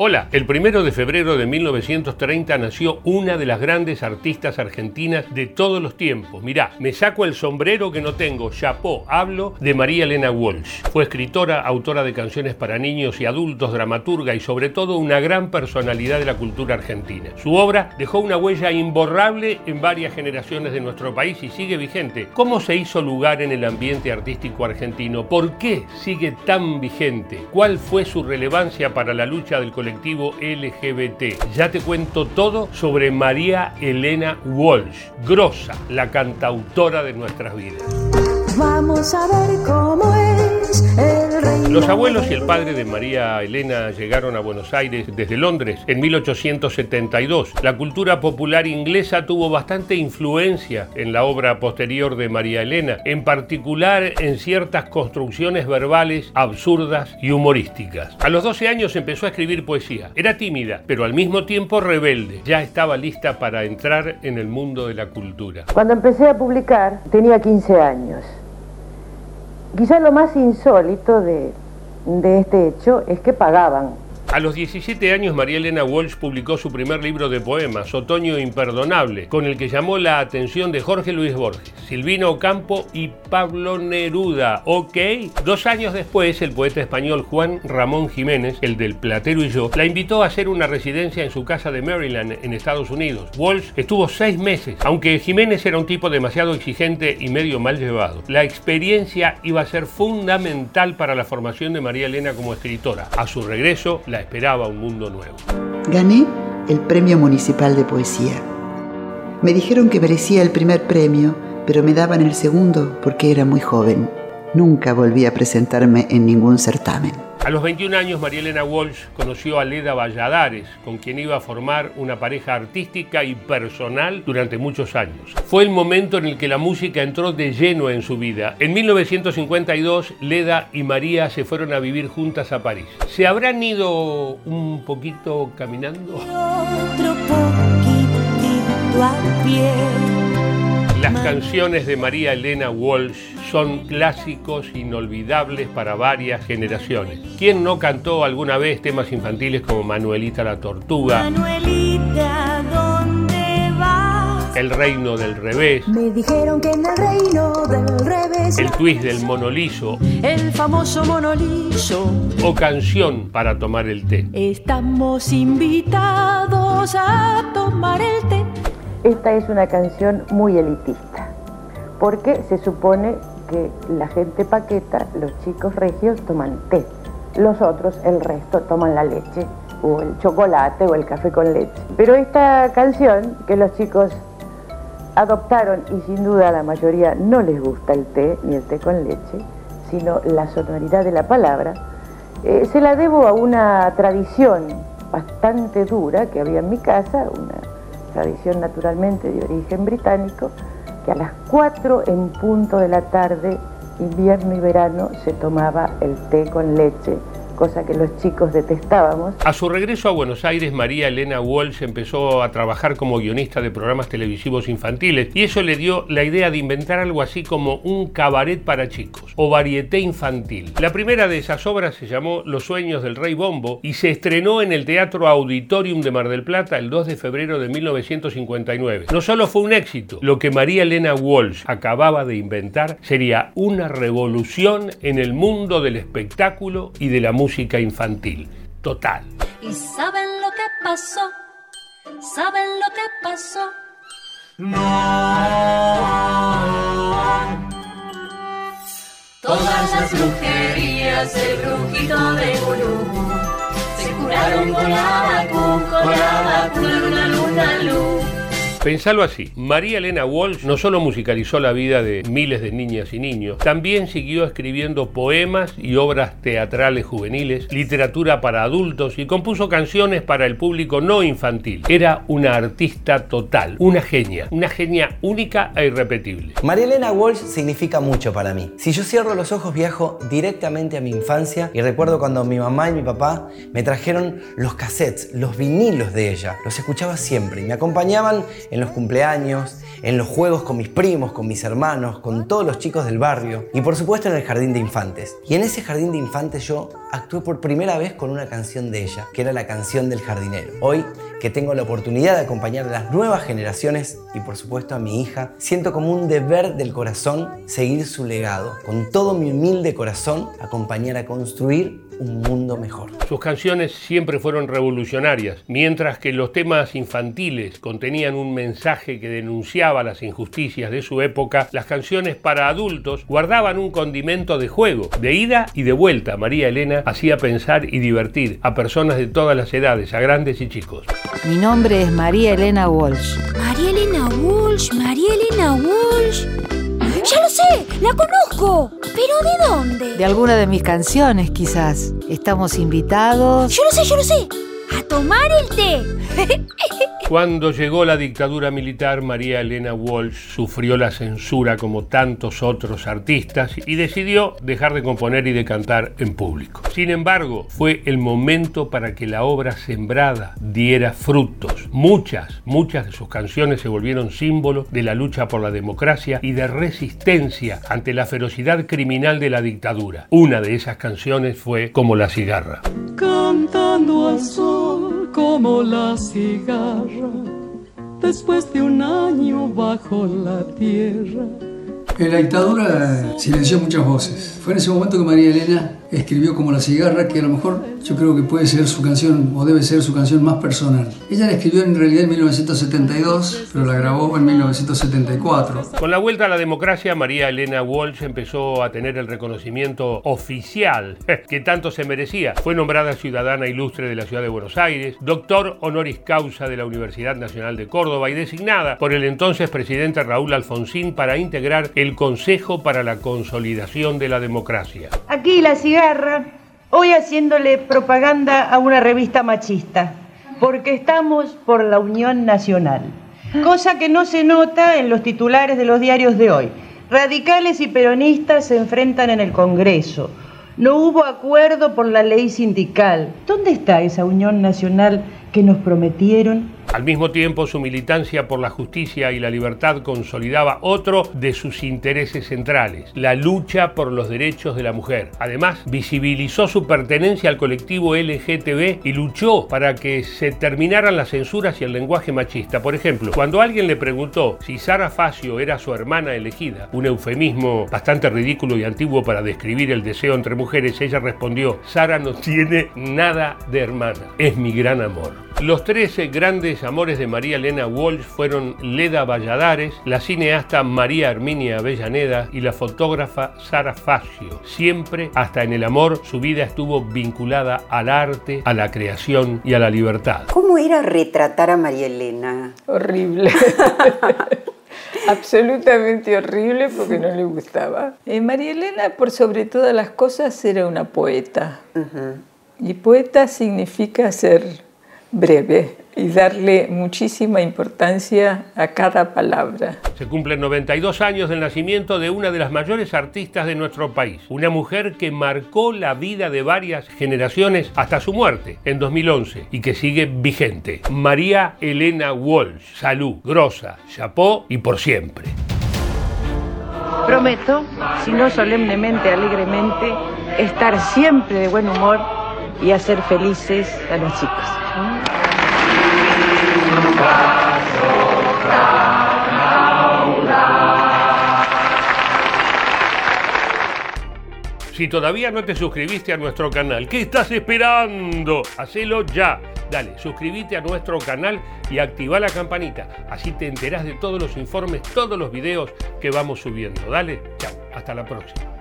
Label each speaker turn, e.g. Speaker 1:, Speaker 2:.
Speaker 1: Hola, el primero de febrero de 1930 nació una de las grandes artistas argentinas de todos los tiempos. Mirá, me saco el sombrero que no tengo, chapó, hablo de María Elena Walsh. Fue escritora, autora de canciones para niños y adultos, dramaturga y sobre todo una gran personalidad de la cultura argentina. Su obra dejó una huella imborrable en varias generaciones de nuestro país y sigue vigente. ¿Cómo se hizo lugar en el ambiente artístico argentino? ¿Por qué sigue tan vigente? ¿Cuál fue su relevancia para la lucha del colectivo? LGBT. Ya te cuento todo sobre María Elena Walsh, grosa, la cantautora de nuestras vidas.
Speaker 2: Vamos a ver cómo es el.
Speaker 1: Los abuelos y el padre de María Elena llegaron a Buenos Aires desde Londres en 1872. La cultura popular inglesa tuvo bastante influencia en la obra posterior de María Elena, en particular en ciertas construcciones verbales absurdas y humorísticas. A los 12 años empezó a escribir poesía. Era tímida, pero al mismo tiempo rebelde. Ya estaba lista para entrar en el mundo de la cultura.
Speaker 3: Cuando empecé a publicar tenía 15 años. Quizá lo más insólito de, de este hecho es que pagaban
Speaker 1: a los 17 años, María Elena Walsh publicó su primer libro de poemas, Otoño Imperdonable, con el que llamó la atención de Jorge Luis Borges, Silvino Ocampo y Pablo Neruda. Ok, dos años después, el poeta español Juan Ramón Jiménez, el del Platero y yo, la invitó a hacer una residencia en su casa de Maryland, en Estados Unidos. Walsh estuvo seis meses, aunque Jiménez era un tipo demasiado exigente y medio mal llevado. La experiencia iba a ser fundamental para la formación de María Elena como escritora. A su regreso, la esperaba un mundo nuevo.
Speaker 4: Gané el Premio Municipal de Poesía. Me dijeron que merecía el primer premio, pero me daban el segundo porque era muy joven. Nunca volví a presentarme en ningún certamen.
Speaker 1: A los 21 años, María Elena Walsh conoció a Leda Valladares, con quien iba a formar una pareja artística y personal durante muchos años. Fue el momento en el que la música entró de lleno en su vida. En 1952, Leda y María se fueron a vivir juntas a París. ¿Se habrán ido un poquito caminando? Las canciones de María Elena Walsh son clásicos inolvidables para varias generaciones. ¿Quién no cantó alguna vez temas infantiles como Manuelita la Tortuga?
Speaker 2: Manuelita, ¿dónde vas?
Speaker 1: El reino del revés,
Speaker 2: Me dijeron que en el reino del revés,
Speaker 1: el twist del monoliso
Speaker 2: el famoso monoliso,
Speaker 1: o canción para tomar el té.
Speaker 2: estamos invitados a tomar el té.
Speaker 3: Esta es una canción muy elitista, porque se supone que la gente paqueta, los chicos regios toman té, los otros, el resto, toman la leche o el chocolate o el café con leche. Pero esta canción que los chicos adoptaron y sin duda la mayoría no les gusta el té ni el té con leche, sino la sonoridad de la palabra, eh, se la debo a una tradición bastante dura que había en mi casa, una tradición naturalmente de origen británico, que a las 4 en punto de la tarde, invierno y verano, se tomaba el té con leche, cosa que los chicos detestábamos.
Speaker 1: A su regreso a Buenos Aires, María Elena Walsh empezó a trabajar como guionista de programas televisivos infantiles y eso le dio la idea de inventar algo así como un cabaret para chicos o varieté infantil. La primera de esas obras se llamó Los sueños del rey Bombo y se estrenó en el Teatro Auditorium de Mar del Plata el 2 de febrero de 1959. No solo fue un éxito, lo que María Elena Walsh acababa de inventar sería una revolución en el mundo del espectáculo y de la música infantil. Total.
Speaker 2: ¿Y saben lo que pasó? ¿Saben lo que pasó?
Speaker 5: Todas las brujerías del brujito de Gulú se curaron con la vacuna, con la vacuna, luna, luna, luz.
Speaker 1: Pensalo así, María Elena Walsh no solo musicalizó la vida de miles de niñas y niños, también siguió escribiendo poemas y obras teatrales juveniles, literatura para adultos y compuso canciones para el público no infantil. Era una artista total, una genia, una genia única e irrepetible.
Speaker 6: María Elena Walsh significa mucho para mí. Si yo cierro los ojos viajo directamente a mi infancia y recuerdo cuando mi mamá y mi papá me trajeron los cassettes, los vinilos de ella. Los escuchaba siempre y me acompañaban en los cumpleaños, en los juegos con mis primos, con mis hermanos, con todos los chicos del barrio y por supuesto en el jardín de infantes. Y en ese jardín de infantes yo actué por primera vez con una canción de ella, que era la canción del jardinero. Hoy que tengo la oportunidad de acompañar a las nuevas generaciones y por supuesto a mi hija, siento como un deber del corazón seguir su legado, con todo mi humilde corazón acompañar a construir un mundo mejor.
Speaker 1: Sus canciones siempre fueron revolucionarias, mientras que los temas infantiles contenían un mensaje que denunciaba las injusticias de su época, las canciones para adultos guardaban un condimento de juego, de ida y de vuelta. María Elena hacía pensar y divertir a personas de todas las edades, a grandes y chicos.
Speaker 7: Mi nombre es María Elena Walsh.
Speaker 8: María Elena Walsh, María Elena Walsh. ¡Ya lo sé! ¡La conozco! ¿Pero de dónde?
Speaker 7: De alguna de mis canciones, quizás. Estamos invitados.
Speaker 8: Yo lo sé, yo lo sé. ¡A tomar el té!
Speaker 1: Cuando llegó la dictadura militar, María Elena Walsh sufrió la censura como tantos otros artistas y decidió dejar de componer y de cantar en público. Sin embargo, fue el momento para que la obra sembrada diera frutos. Muchas, muchas de sus canciones se volvieron símbolos de la lucha por la democracia y de resistencia ante la ferocidad criminal de la dictadura. Una de esas canciones fue Como la cigarra.
Speaker 9: Cantando al sol como la cigarra después de un año bajo la tierra.
Speaker 10: En la dictadura silenció muchas voces. Fue en ese momento que María Elena escribió como La cigarra, que a lo mejor yo creo que puede ser su canción o debe ser su canción más personal. Ella la escribió en realidad en 1972, pero la grabó en 1974.
Speaker 1: Con la vuelta a la democracia, María Elena Walsh empezó a tener el reconocimiento oficial que tanto se merecía. Fue nombrada ciudadana ilustre de la ciudad de Buenos Aires, doctor honoris causa de la Universidad Nacional de Córdoba y designada por el entonces presidente Raúl Alfonsín para integrar el Consejo para la Consolidación de la Democracia.
Speaker 3: Aquí la cigarra, hoy haciéndole propaganda a una revista machista, porque estamos por la Unión Nacional, cosa que no se nota en los titulares de los diarios de hoy. Radicales y peronistas se enfrentan en el Congreso. No hubo acuerdo por la ley sindical. ¿Dónde está esa Unión Nacional que nos prometieron?
Speaker 1: Al mismo tiempo, su militancia por la justicia y la libertad consolidaba otro de sus intereses centrales, la lucha por los derechos de la mujer. Además, visibilizó su pertenencia al colectivo LGTB y luchó para que se terminaran las censuras y el lenguaje machista. Por ejemplo, cuando alguien le preguntó si Sara Facio era su hermana elegida, un eufemismo bastante ridículo y antiguo para describir el deseo entre mujeres, ella respondió, Sara no tiene nada de hermana, es mi gran amor. Los 13 grandes amores de María Elena Walsh fueron Leda Valladares, la cineasta María Herminia Avellaneda y la fotógrafa Sara Facio. Siempre, hasta en el amor, su vida estuvo vinculada al arte, a la creación y a la libertad.
Speaker 11: ¿Cómo era retratar a María Elena?
Speaker 12: Horrible. Absolutamente horrible porque no le gustaba. Eh, María Elena, por sobre todas las cosas, era una poeta. Y poeta significa ser breve y darle muchísima importancia a cada palabra.
Speaker 1: Se cumplen 92 años del nacimiento de una de las mayores artistas de nuestro país, una mujer que marcó la vida de varias generaciones hasta su muerte en 2011 y que sigue vigente. María Elena Walsh, salud, grosa, chapó y por siempre.
Speaker 3: Prometo, si no solemnemente, alegremente, estar siempre de buen humor y hacer felices a los chicos.
Speaker 1: Si todavía no te suscribiste a nuestro canal, ¿qué estás esperando? Hacelo ya. Dale, suscríbete a nuestro canal y activa la campanita. Así te enterás de todos los informes, todos los videos que vamos subiendo. Dale, chao. Hasta la próxima.